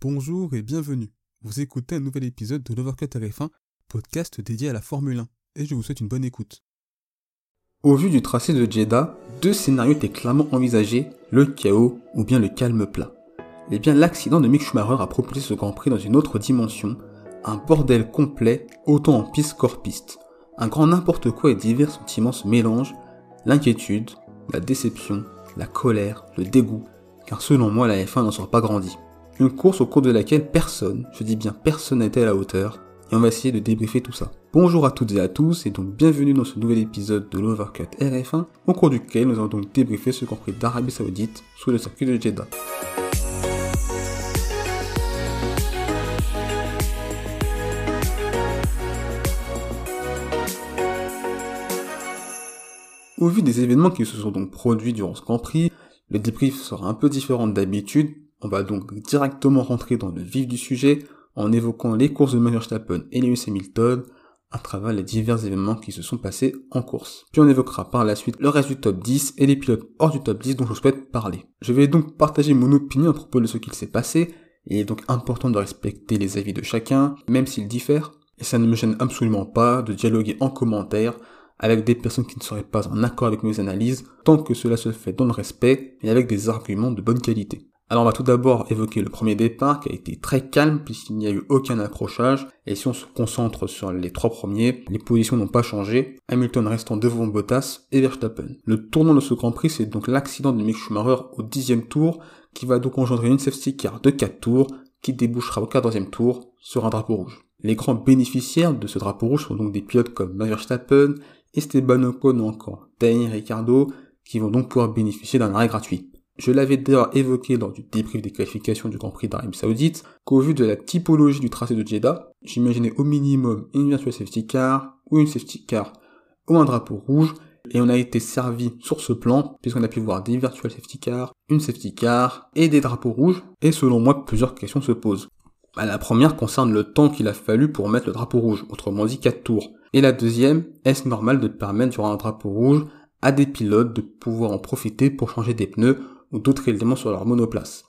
Bonjour et bienvenue. Vous écoutez un nouvel épisode de l'Overcut RF1, podcast dédié à la Formule 1, et je vous souhaite une bonne écoute. Au vu du tracé de Jeddah, deux scénarios étaient clairement envisagés, le chaos ou bien le calme plat. Eh bien l'accident de Mick Schumacher a propulsé ce Grand Prix dans une autre dimension, un bordel complet, autant en piste qu'hors piste. Un grand n'importe quoi et divers sentiments se mélangent, l'inquiétude, la déception, la colère, le dégoût, car selon moi la F1 n'en sera pas grandi. Une course au cours de laquelle personne, je dis bien personne n'était à la hauteur, et on va essayer de débriefer tout ça. Bonjour à toutes et à tous, et donc bienvenue dans ce nouvel épisode de l'Overcut RF1, au cours duquel nous allons donc débriefer ce Grand Prix d'Arabie Saoudite sous le circuit de Jeddah. Au vu des événements qui se sont donc produits durant ce Grand Prix, le débrief sera un peu différent d'habitude. On va donc directement rentrer dans le vif du sujet en évoquant les courses de Max Verstappen et Lewis Hamilton à travers les divers événements qui se sont passés en course. Puis on évoquera par la suite le reste du top 10 et les pilotes hors du top 10 dont je souhaite parler. Je vais donc partager mon opinion à propos de ce qu'il s'est passé. Il est donc important de respecter les avis de chacun, même s'ils diffèrent. Et ça ne me gêne absolument pas de dialoguer en commentaire avec des personnes qui ne seraient pas en accord avec mes analyses, tant que cela se fait dans le respect et avec des arguments de bonne qualité. Alors on va tout d'abord évoquer le premier départ qui a été très calme puisqu'il n'y a eu aucun accrochage et si on se concentre sur les trois premiers, les positions n'ont pas changé, Hamilton restant devant Bottas et Verstappen. Le tournant de ce Grand Prix c'est donc l'accident de Mick Schumacher au dixième tour qui va donc engendrer une safety car de 4 tours qui débouchera au quatorzième tour sur un drapeau rouge. Les grands bénéficiaires de ce drapeau rouge sont donc des pilotes comme Verstappen, Esteban Ocon ou encore Daniel Ricciardo qui vont donc pouvoir bénéficier d'un arrêt gratuit. Je l'avais déjà évoqué lors du débrief des qualifications du Grand Prix d'Arabie Saoudite, qu'au vu de la typologie du tracé de Jeddah, j'imaginais au minimum une virtual safety car, ou une safety car, ou un drapeau rouge, et on a été servi sur ce plan, puisqu'on a pu voir des virtual safety cars, une safety car, et des drapeaux rouges, et selon moi, plusieurs questions se posent. Bah, la première concerne le temps qu'il a fallu pour mettre le drapeau rouge, autrement dit 4 tours. Et la deuxième, est-ce normal de permettre durant un drapeau rouge à des pilotes de pouvoir en profiter pour changer des pneus ou d'autres éléments sur leur monoplace.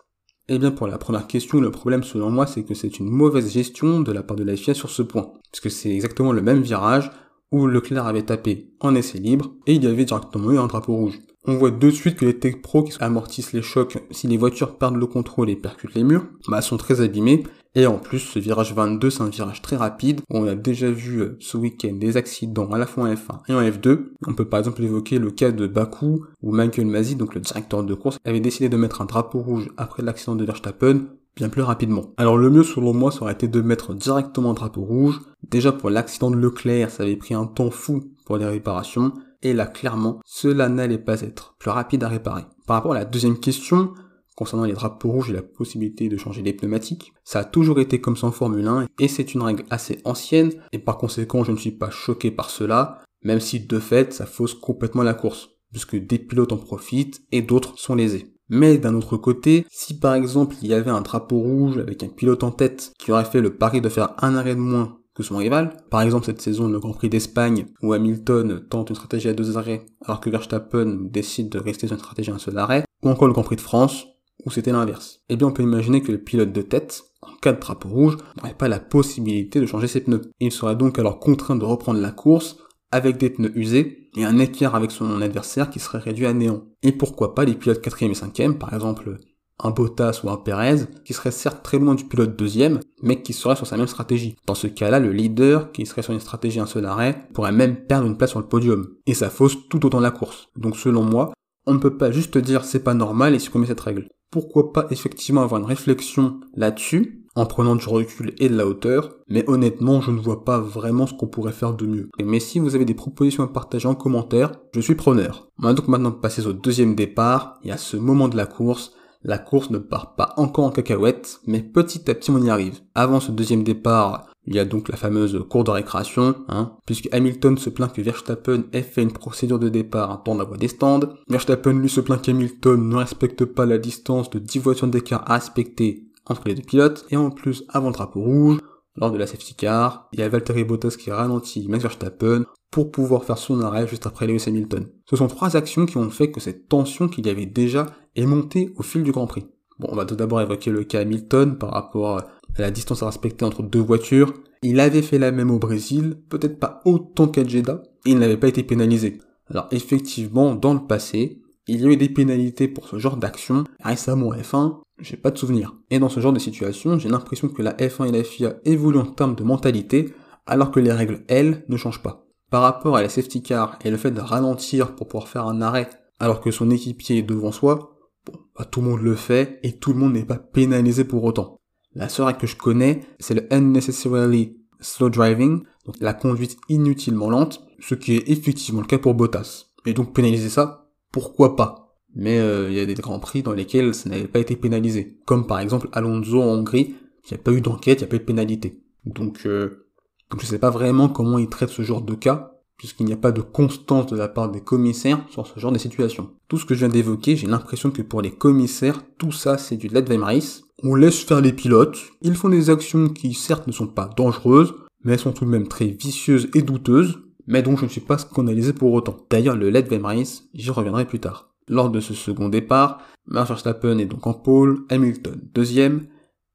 Eh bien pour la première question, le problème selon moi c'est que c'est une mauvaise gestion de la part de la FIA sur ce point, puisque c'est exactement le même virage où Leclerc avait tapé en essai libre et il y avait directement eu un drapeau rouge. On voit de suite que les Tech Pro qui amortissent les chocs si les voitures perdent le contrôle et percutent les murs, bah sont très abîmés et en plus, ce virage 22, c'est un virage très rapide. On a déjà vu euh, ce week-end des accidents à la fois en F1 et en F2. On peut par exemple évoquer le cas de Baku, où Michael Masi, donc le directeur de course, avait décidé de mettre un drapeau rouge après l'accident de Verstappen, bien plus rapidement. Alors le mieux selon moi, ça aurait été de mettre directement un drapeau rouge. Déjà pour l'accident de Leclerc, ça avait pris un temps fou pour les réparations. Et là, clairement, cela n'allait pas être plus rapide à réparer. Par rapport à la deuxième question, concernant les drapeaux rouges et la possibilité de changer les pneumatiques. Ça a toujours été comme ça en Formule 1 et c'est une règle assez ancienne et par conséquent je ne suis pas choqué par cela, même si de fait ça fausse complètement la course, puisque des pilotes en profitent et d'autres sont lésés. Mais d'un autre côté, si par exemple il y avait un drapeau rouge avec un pilote en tête qui aurait fait le pari de faire un arrêt de moins que son rival, par exemple cette saison le Grand Prix d'Espagne où Hamilton tente une stratégie à deux arrêts alors que Verstappen décide de rester sur une stratégie à un seul arrêt, ou encore le Grand Prix de France ou c'était l'inverse Eh bien, on peut imaginer que le pilote de tête, en cas de drapeau rouge, n'aurait pas la possibilité de changer ses pneus. Il serait donc alors contraint de reprendre la course avec des pneus usés et un écart avec son adversaire qui serait réduit à néant. Et pourquoi pas les pilotes 4 et 5 par exemple un Bottas ou un Perez, qui serait certes très loin du pilote deuxième, mais qui serait sur sa même stratégie. Dans ce cas-là, le leader, qui serait sur une stratégie un seul arrêt, pourrait même perdre une place sur le podium. Et ça fausse tout autant la course. Donc selon moi, on ne peut pas juste dire c'est pas normal et supprimer cette règle pourquoi pas effectivement avoir une réflexion là-dessus, en prenant du recul et de la hauteur, mais honnêtement, je ne vois pas vraiment ce qu'on pourrait faire de mieux. Mais si vous avez des propositions à partager en commentaire, je suis preneur. On va donc maintenant passer au deuxième départ, et à ce moment de la course, la course ne part pas encore en cacahuète, mais petit à petit on y arrive. Avant ce deuxième départ, il y a donc la fameuse cour de récréation, hein, puisque Hamilton se plaint que Verstappen ait fait une procédure de départ dans la voie des stands. Verstappen lui se plaint qu'Hamilton ne respecte pas la distance de 10 voitures d'écart à respecter entre les deux pilotes. Et en plus, avant le drapeau rouge, lors de la safety car, il y a Valtteri Bottas qui ralentit Max Verstappen pour pouvoir faire son arrêt juste après Lewis Hamilton. Ce sont trois actions qui ont fait que cette tension qu'il y avait déjà est montée au fil du Grand Prix. Bon, on va tout d'abord évoquer le cas Hamilton par rapport à la distance à respecter entre deux voitures. Il avait fait la même au Brésil, peut-être pas autant qu'à et il n'avait pas été pénalisé. Alors effectivement, dans le passé, il y a eu des pénalités pour ce genre d'action. Récemment F1, j'ai pas de souvenir. Et dans ce genre de situation, j'ai l'impression que la F1 et la FIA évoluent en termes de mentalité, alors que les règles, elles, ne changent pas. Par rapport à la safety car et le fait de ralentir pour pouvoir faire un arrêt alors que son équipier est devant soi, bon, bah, tout le monde le fait et tout le monde n'est pas pénalisé pour autant. La seule règle que je connais, c'est le unnecessarily slow driving, donc la conduite inutilement lente, ce qui est effectivement le cas pour Bottas. Et donc pénaliser ça, pourquoi pas? Mais euh, il y a des grands prix dans lesquels ça n'avait pas été pénalisé, comme par exemple Alonso en Hongrie, qui n'a pas eu d'enquête, il n'y a pas eu de pénalité. Donc, euh, donc je sais pas vraiment comment ils traitent ce genre de cas, puisqu'il n'y a pas de constance de la part des commissaires sur ce genre de situation. Tout ce que je viens d'évoquer, j'ai l'impression que pour les commissaires, tout ça c'est du race. On laisse faire les pilotes, ils font des actions qui certes ne sont pas dangereuses, mais elles sont tout de même très vicieuses et douteuses, mais dont je ne suis pas scandalisé pour autant. D'ailleurs, le race, j'y reviendrai plus tard. Lors de ce second départ, Max Verstappen est donc en pole, Hamilton deuxième,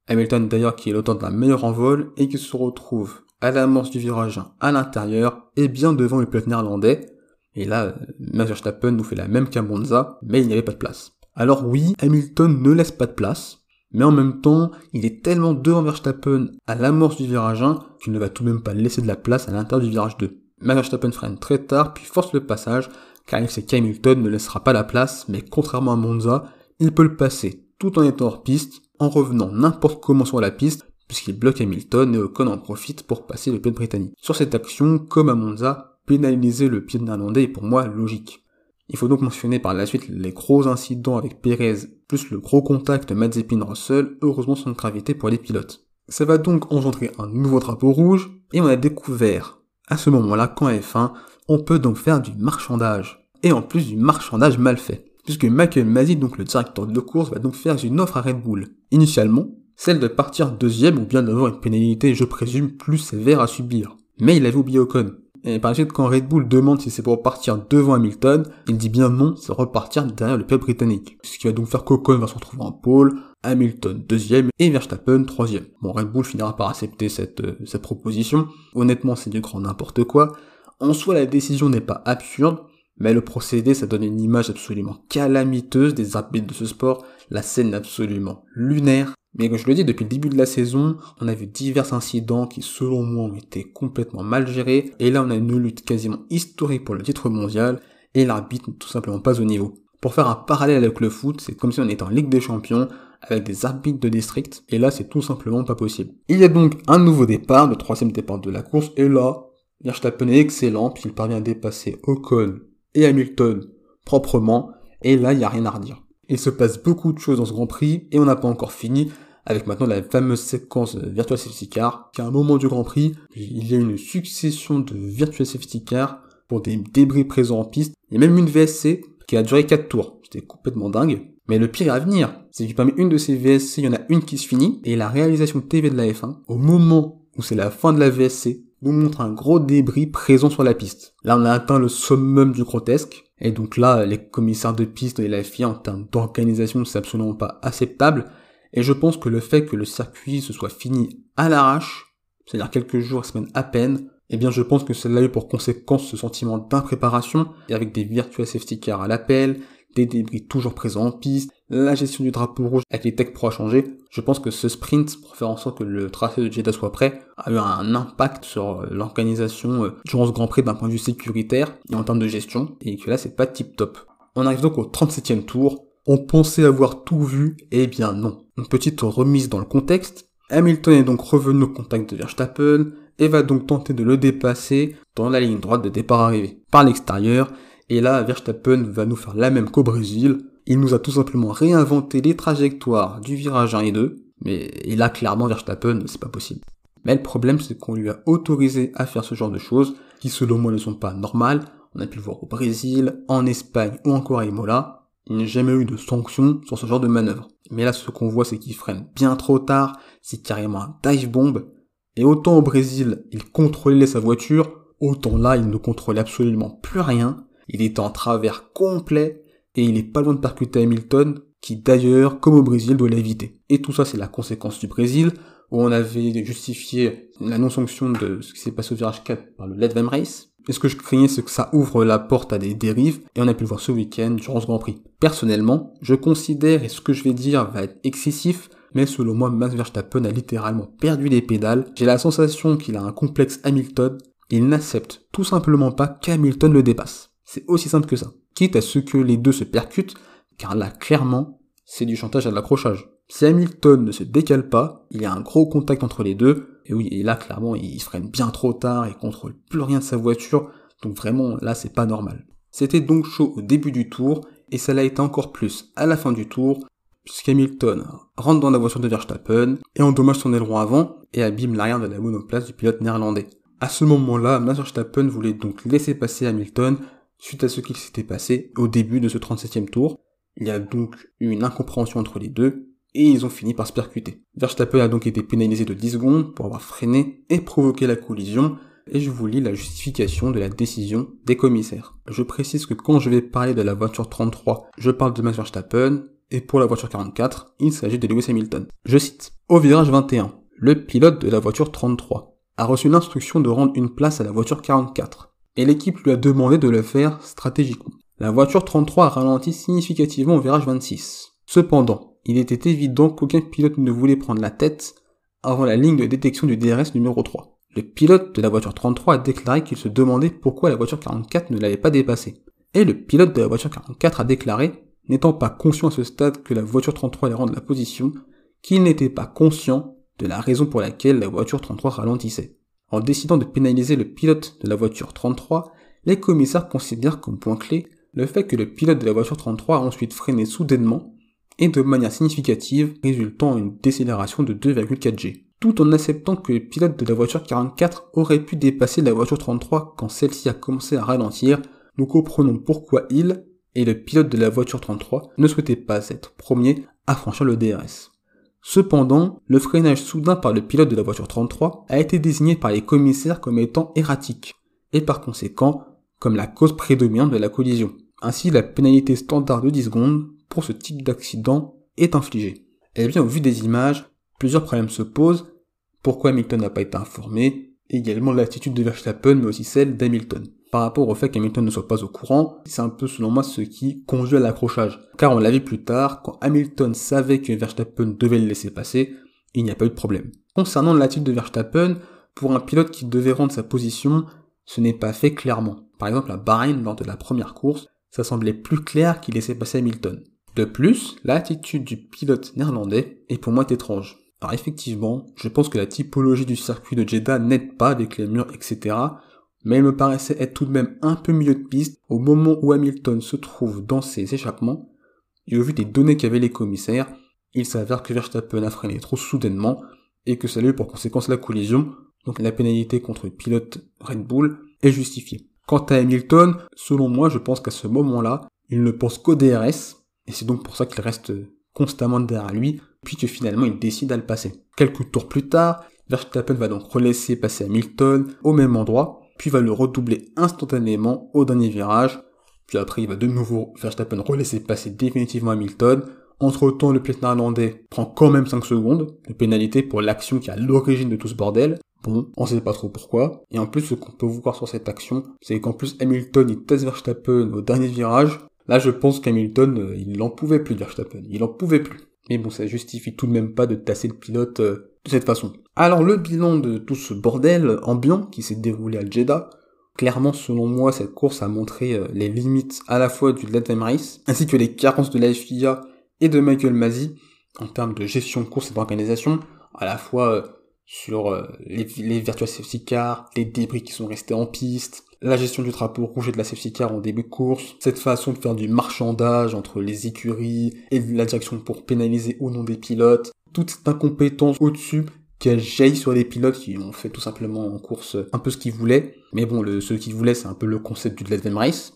Hamilton d'ailleurs qui est l'auteur d'un meilleur envol et qui se retrouve à l'amorce du virage 1 à l'intérieur et bien devant le pilote néerlandais. Et là, Max Verstappen nous fait la même qu'à Monza, mais il n'y avait pas de place. Alors oui, Hamilton ne laisse pas de place, mais en même temps, il est tellement devant Verstappen à l'amorce du virage 1 qu'il ne va tout de même pas laisser de la place à l'intérieur du virage 2. Max Verstappen freine très tard, puis force le passage, car il sait qu'Hamilton ne laissera pas la place, mais contrairement à Monza, il peut le passer tout en étant hors piste, en revenant n'importe comment sur la piste, puisqu'il bloque Hamilton et Ocon en profite pour passer le pied britannique. Sur cette action, comme à Monza, pénaliser le pied néerlandais est pour moi logique. Il faut donc mentionner par la suite les gros incidents avec Perez, plus le gros contact Mazepin-Russell, heureusement sans gravité pour les pilotes. Ça va donc engendrer un nouveau drapeau rouge, et on a découvert, à ce moment-là, qu'en F1, on peut donc faire du marchandage. Et en plus du marchandage mal fait. Puisque Michael Masi, donc le directeur de course, va donc faire une offre à Red Bull. Initialement, celle de partir deuxième ou bien d'avoir une pénalité, je présume, plus sévère à subir. Mais il avait oublié Ocon. Et par suite, quand Red Bull demande si c'est pour partir devant Hamilton, il dit bien non, c'est repartir derrière le pilote britannique. Ce qui va donc faire qu'Ocon va se retrouver en pôle, Hamilton deuxième et Verstappen troisième. Bon, Red Bull finira par accepter cette, euh, cette proposition. Honnêtement, c'est du grand n'importe quoi. En soi, la décision n'est pas absurde, mais le procédé, ça donne une image absolument calamiteuse des arbitres de ce sport. La scène absolument lunaire. Mais comme je le dis, depuis le début de la saison, on a vu divers incidents qui, selon moi, ont été complètement mal gérés. Et là, on a une lutte quasiment historique pour le titre mondial. Et l'arbitre n'est tout simplement pas au niveau. Pour faire un parallèle avec le foot, c'est comme si on était en Ligue des Champions, avec des arbitres de district. Et là, c'est tout simplement pas possible. Il y a donc un nouveau départ, le troisième départ de la course. Et là, Verstappen est excellent, puisqu'il parvient à dépasser Ocon et Hamilton proprement. Et là, il n'y a rien à redire. Il se passe beaucoup de choses dans ce Grand Prix et on n'a pas encore fini avec maintenant la fameuse séquence Virtual Safety Car, qui à un moment du Grand Prix, il y a une succession de Virtual Safety Car pour des débris présents en piste. A même une VSC qui a duré 4 tours. C'était complètement dingue. Mais le pire à venir, c'est que parmi une de ces VSC, il y en a une qui se finit, et la réalisation TV de la F1, au moment où c'est la fin de la VSC, nous montre un gros débris présent sur la piste. Là, on a atteint le summum du grotesque, et donc là, les commissaires de piste et la FIA en termes d'organisation, c'est absolument pas acceptable, et je pense que le fait que le circuit se soit fini à l'arrache, c'est-à-dire quelques jours, semaines à peine, eh bien je pense que cela a eu pour conséquence ce sentiment d'impréparation, et avec des virtual safety cars à l'appel, des débris toujours présents en piste, la gestion du drapeau rouge avec les tech pro à changer, je pense que ce sprint, pour faire en sorte que le tracé de Jeddah soit prêt, a eu un impact sur euh, l'organisation euh, durant ce Grand Prix d'un point de vue sécuritaire et en termes de gestion, et que là c'est pas tip top. On arrive donc au 37e tour, on pensait avoir tout vu, eh bien non. Une petite remise dans le contexte. Hamilton est donc revenu au contact de Verstappen et va donc tenter de le dépasser dans la ligne droite de départ arrivé par l'extérieur. Et là, Verstappen va nous faire la même qu'au Brésil. Il nous a tout simplement réinventé les trajectoires du virage 1 et 2. Mais et là, clairement, Verstappen, c'est pas possible. Mais le problème, c'est qu'on lui a autorisé à faire ce genre de choses, qui selon moi ne sont pas normales. On a pu le voir au Brésil, en Espagne ou encore à Imola il n'y a jamais eu de sanction sur ce genre de manœuvre. Mais là, ce qu'on voit, c'est qu'il freine bien trop tard, c'est carrément un dive bomb. Et autant au Brésil, il contrôlait sa voiture, autant là, il ne contrôlait absolument plus rien. Il était en travers complet, et il est pas loin de percuter Hamilton, qui d'ailleurs, comme au Brésil, doit l'éviter. Et tout ça, c'est la conséquence du Brésil, où on avait justifié la non-sanction de ce qui s'est passé au virage 4 par le Van Race. Et ce que je craignais, c'est que ça ouvre la porte à des dérives, et on a pu le voir ce week-end durant ce Grand Prix. Personnellement, je considère, et ce que je vais dire va être excessif, mais selon moi, Max Verstappen a littéralement perdu les pédales. J'ai la sensation qu'il a un complexe Hamilton, il n'accepte tout simplement pas qu'Hamilton le dépasse. C'est aussi simple que ça. Quitte à ce que les deux se percutent, car là, clairement, c'est du chantage à l'accrochage. Si Hamilton ne se décale pas, il y a un gros contact entre les deux, et oui, là, clairement, il freine bien trop tard, il contrôle plus rien de sa voiture, donc vraiment, là, c'est pas normal. C'était donc chaud au début du tour, et ça l'a été encore plus à la fin du tour, puisqu'Hamilton rentre dans la voiture de Verstappen, et endommage son aileron avant, et abîme l'arrière de la monoplace du pilote néerlandais. À ce moment-là, Max Verstappen voulait donc laisser passer Hamilton, suite à ce qu'il s'était passé au début de ce 37e tour. Il y a donc eu une incompréhension entre les deux, et ils ont fini par se percuter. Verstappen a donc été pénalisé de 10 secondes pour avoir freiné et provoqué la collision, et je vous lis la justification de la décision des commissaires. Je précise que quand je vais parler de la voiture 33, je parle de Max Verstappen, et pour la voiture 44, il s'agit de Lewis Hamilton. Je cite. Au virage 21, le pilote de la voiture 33 a reçu l'instruction de rendre une place à la voiture 44, et l'équipe lui a demandé de le faire stratégiquement. La voiture 33 a ralenti significativement au virage 26. Cependant, il était évident qu'aucun pilote ne voulait prendre la tête avant la ligne de détection du DRS numéro 3. Le pilote de la voiture 33 a déclaré qu'il se demandait pourquoi la voiture 44 ne l'avait pas dépassé. Et le pilote de la voiture 44 a déclaré, n'étant pas conscient à ce stade que la voiture 33 allait rendre la position, qu'il n'était pas conscient de la raison pour laquelle la voiture 33 ralentissait. En décidant de pénaliser le pilote de la voiture 33, les commissaires considèrent comme point clé le fait que le pilote de la voiture 33 a ensuite freiné soudainement et de manière significative, résultant en une décélération de 2,4 G. Tout en acceptant que le pilote de la voiture 44 aurait pu dépasser la voiture 33 quand celle-ci a commencé à ralentir, nous comprenons pourquoi il, et le pilote de la voiture 33, ne souhaitait pas être premier à franchir le DRS. Cependant, le freinage soudain par le pilote de la voiture 33 a été désigné par les commissaires comme étant erratique, et par conséquent comme la cause prédominante de la collision. Ainsi, la pénalité standard de 10 secondes pour ce type d'accident est infligée. Eh bien, au vu des images, plusieurs problèmes se posent. Pourquoi Hamilton n'a pas été informé? Également l'attitude de Verstappen, mais aussi celle d'Hamilton. Par rapport au fait qu'Hamilton ne soit pas au courant, c'est un peu selon moi ce qui conduit à l'accrochage. Car on l'a vu plus tard, quand Hamilton savait que Verstappen devait le laisser passer, il n'y a pas eu de problème. Concernant l'attitude de Verstappen, pour un pilote qui devait rendre sa position, ce n'est pas fait clairement. Par exemple, à Bahreïn, lors de la première course, ça semblait plus clair qu'il laissait passer Hamilton. De plus, l'attitude du pilote néerlandais est pour moi étrange. Alors effectivement, je pense que la typologie du circuit de Jeddah n'aide pas avec les murs, etc. Mais il me paraissait être tout de même un peu milieu de piste au moment où Hamilton se trouve dans ses échappements. Et au vu des données qu'avaient les commissaires, il s'avère que Verstappen a freiné trop soudainement et que ça a eu pour conséquence la collision, donc la pénalité contre le pilote Red Bull est justifiée. Quant à Hamilton, selon moi, je pense qu'à ce moment-là, il ne pense qu'au DRS, et c'est donc pour ça qu'il reste constamment derrière lui, puis que finalement il décide à le passer. Quelques tours plus tard, Verstappen va donc relaisser passer Hamilton au même endroit, puis va le redoubler instantanément au dernier virage, puis après il va de nouveau Verstappen relaisser passer définitivement Hamilton, entre temps, le pilote néerlandais prend quand même 5 secondes de pénalité pour l'action qui est à l'origine de tout ce bordel. Bon, on sait pas trop pourquoi. Et en plus, ce qu'on peut voir sur cette action, c'est qu'en plus Hamilton il teste Verstappen au dernier virage. Là, je pense qu'Hamilton, euh, il en pouvait plus Verstappen. Il en pouvait plus. Mais bon, ça justifie tout de même pas de tasser le pilote euh, de cette façon. Alors, le bilan de tout ce bordel ambiant qui s'est déroulé à Jeddah, Clairement, selon moi, cette course a montré euh, les limites à la fois du Latin Race, ainsi que les carences de la FIA et de Michael Masi en termes de gestion de course et d'organisation, à la fois sur les, les virtual safety cars, les débris qui sont restés en piste, la gestion du drapeau rouge et de la safety car en début de course, cette façon de faire du marchandage entre les écuries et la direction pour pénaliser ou non des pilotes, toute cette incompétence au-dessus qui a jailli sur les pilotes qui ont fait tout simplement en course un peu ce qu'ils voulaient. Mais bon, le, ce qu'ils voulaient, c'est un peu le concept du Let Race.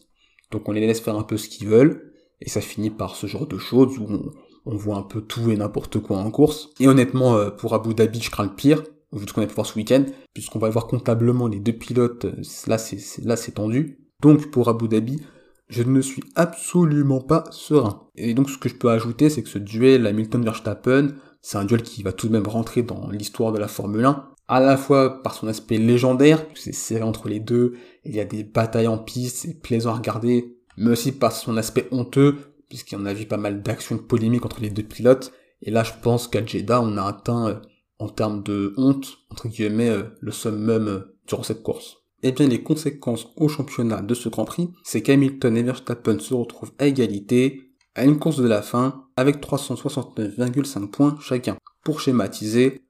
Donc on les laisse faire un peu ce qu'ils veulent. Et ça finit par ce genre de choses où on, on voit un peu tout et n'importe quoi en course. Et honnêtement, euh, pour Abu Dhabi, je crains le pire, ce qu'on a pu ce week-end, puisqu'on va voir comptablement les deux pilotes, là c'est là c'est tendu. Donc pour Abu Dhabi, je ne suis absolument pas serein. Et donc ce que je peux ajouter, c'est que ce duel Hamilton-Verstappen, c'est un duel qui va tout de même rentrer dans l'histoire de la Formule 1, à la fois par son aspect légendaire, c'est serré entre les deux, il y a des batailles en piste, c'est plaisant à regarder, mais aussi par son aspect honteux, puisqu'il y en a vu pas mal d'actions polémiques entre les deux pilotes, et là je pense qu'à Jeddah on a atteint, euh, en termes de honte, entre guillemets, euh, le summum euh, durant cette course. Eh bien, les conséquences au championnat de ce Grand Prix, c'est qu'Hamilton et Verstappen se retrouvent à égalité à une course de la fin avec 369,5 points chacun. Pour schématiser,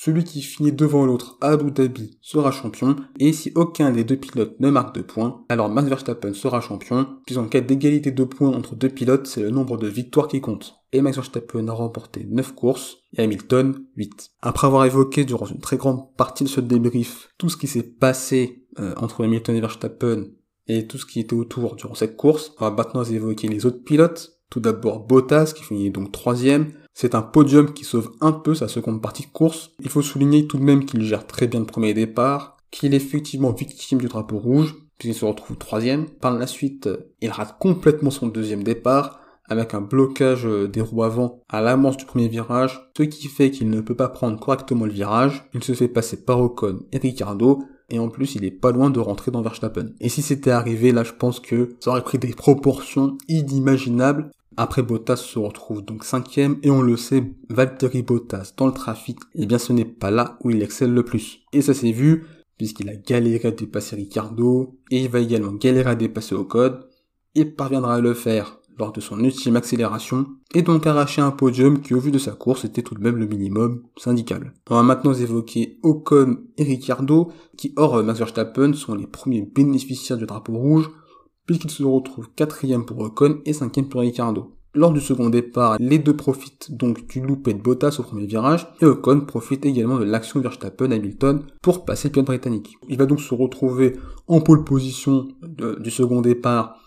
celui qui finit devant l'autre à Abu Dhabi sera champion, et si aucun des deux pilotes ne marque de points, alors Max Verstappen sera champion, puisqu'en cas d'égalité de points entre deux pilotes, c'est le nombre de victoires qui compte. Et Max Verstappen a remporté 9 courses, et Hamilton 8. Après avoir évoqué durant une très grande partie de ce débrief tout ce qui s'est passé euh, entre Hamilton et Verstappen, et tout ce qui était autour durant cette course, on va maintenant évoquer les autres pilotes. Tout d'abord Bottas qui finit donc troisième, c'est un podium qui sauve un peu sa seconde partie de course. Il faut souligner tout de même qu'il gère très bien le premier départ, qu'il est effectivement victime du drapeau rouge, puisqu'il se retrouve troisième. Par la suite, il rate complètement son deuxième départ, avec un blocage des roues avant à l'amorce du premier virage, ce qui fait qu'il ne peut pas prendre correctement le virage. Il se fait passer par Ocon et Ricardo, et en plus il est pas loin de rentrer dans Verstappen. Et si c'était arrivé, là je pense que ça aurait pris des proportions inimaginables, après Bottas se retrouve donc cinquième et on le sait, Valtteri Bottas dans le trafic, eh bien ce n'est pas là où il excelle le plus. Et ça s'est vu puisqu'il a galéré à dépasser Ricardo et il va également galérer à dépasser Ocon. Il parviendra à le faire lors de son ultime accélération et donc arracher un podium qui au vu de sa course était tout de même le minimum syndical. On va maintenant évoquer Ocon et Ricardo qui hors Max Verstappen sont les premiers bénéficiaires du drapeau rouge puisqu'il se retrouve quatrième pour Ocon et cinquième pour Ricardo. Lors du second départ, les deux profitent donc du loupé de Bottas au premier virage, et Ocon profite également de l'action Verstappen-Hamilton pour passer le pilote britannique. Il va donc se retrouver en pole position du second départ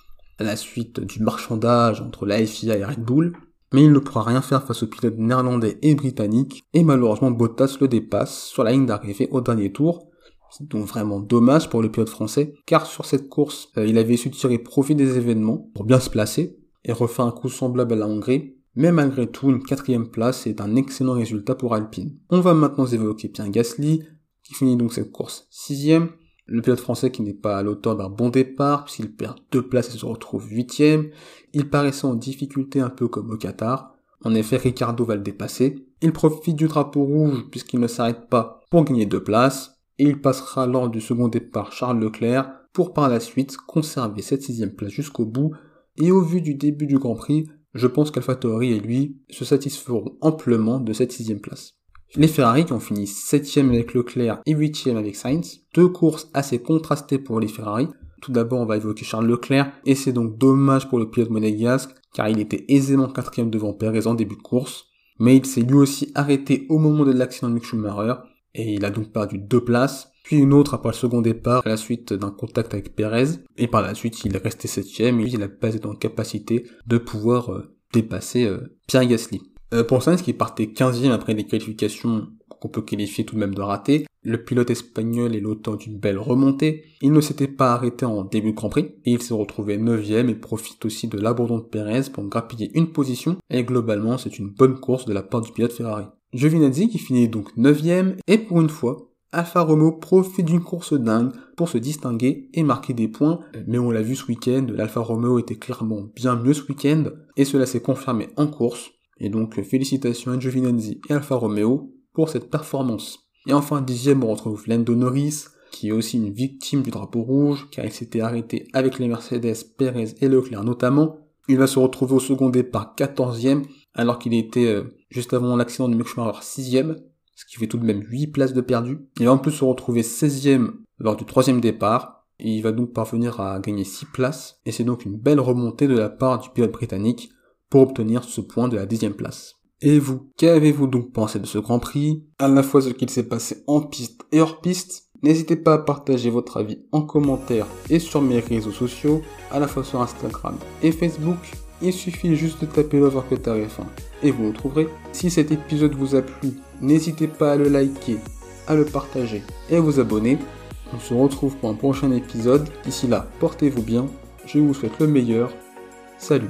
à la suite du marchandage entre la FIA et Red Bull, mais il ne pourra rien faire face aux pilotes néerlandais et britanniques, et malheureusement Bottas le dépasse sur la ligne d'arrivée au dernier tour, c'est donc vraiment dommage pour le pilote français, car sur cette course, euh, il avait su tirer profit des événements pour bien se placer et refaire un coup semblable à la Hongrie. Mais malgré tout, une quatrième place est un excellent résultat pour Alpine. On va maintenant évoquer Pierre Gasly, qui finit donc cette course sixième. Le pilote français qui n'est pas à l'auteur d'un bon départ, puisqu'il perd deux places et se retrouve huitième. Il paraissait en difficulté un peu comme au Qatar. En effet, Ricardo va le dépasser. Il profite du drapeau rouge puisqu'il ne s'arrête pas pour gagner deux places et il passera lors du second départ Charles Leclerc pour par la suite conserver cette sixième place jusqu'au bout et au vu du début du Grand Prix, je pense qu'AlphaTauri et lui se satisferont amplement de cette sixième place. Les Ferrari qui ont fini septième avec Leclerc et huitième avec Sainz, deux courses assez contrastées pour les Ferrari. Tout d'abord, on va évoquer Charles Leclerc, et c'est donc dommage pour le pilote monégasque, car il était aisément quatrième devant Perez en début de course, mais il s'est lui aussi arrêté au moment de l'accident de Mick Schumacher, et il a donc perdu deux places, puis une autre après le second départ à la suite d'un contact avec Perez, et par la suite il est resté septième et il n'a pas été en capacité de pouvoir euh, dépasser euh, Pierre Gasly. Euh, pour Sainz qui partait 15e après les qualifications qu'on peut qualifier tout de même de raté, le pilote espagnol est l'auteur d'une belle remontée, il ne s'était pas arrêté en début de Grand Prix, et il s'est retrouvé 9ème et profite aussi de l'abandon de Perez pour grappiller une position, et globalement c'est une bonne course de la part du pilote Ferrari. Giovinazzi qui finit donc 9ème et pour une fois, Alfa Romeo profite d'une course dingue pour se distinguer et marquer des points, mais on l'a vu ce week-end, l'Alfa Romeo était clairement bien mieux ce week-end et cela s'est confirmé en course. Et donc félicitations à Giovinazzi et Alfa Romeo pour cette performance. Et enfin dixième on retrouve Lando Norris qui est aussi une victime du drapeau rouge car il s'était arrêté avec les Mercedes, Perez et Leclerc notamment. Il va se retrouver au second départ 14e alors qu'il était euh, juste avant l'accident de Mick Schumacher 6ème, ce qui fait tout de même 8 places de perdu. Il va en plus se retrouver 16ème lors du troisième départ, et il va donc parvenir à gagner 6 places, et c'est donc une belle remontée de la part du pilote britannique pour obtenir ce point de la dixième place. Et vous, qu'avez-vous donc pensé de ce Grand Prix? À la fois ce qu'il s'est passé en piste et hors piste N'hésitez pas à partager votre avis en commentaire et sur mes réseaux sociaux, à la fois sur Instagram et Facebook. Il suffit juste de taper l'over que TF1 et vous le trouverez. Si cet épisode vous a plu, n'hésitez pas à le liker, à le partager et à vous abonner. On se retrouve pour un prochain épisode. D'ici là, portez-vous bien je vous souhaite le meilleur. Salut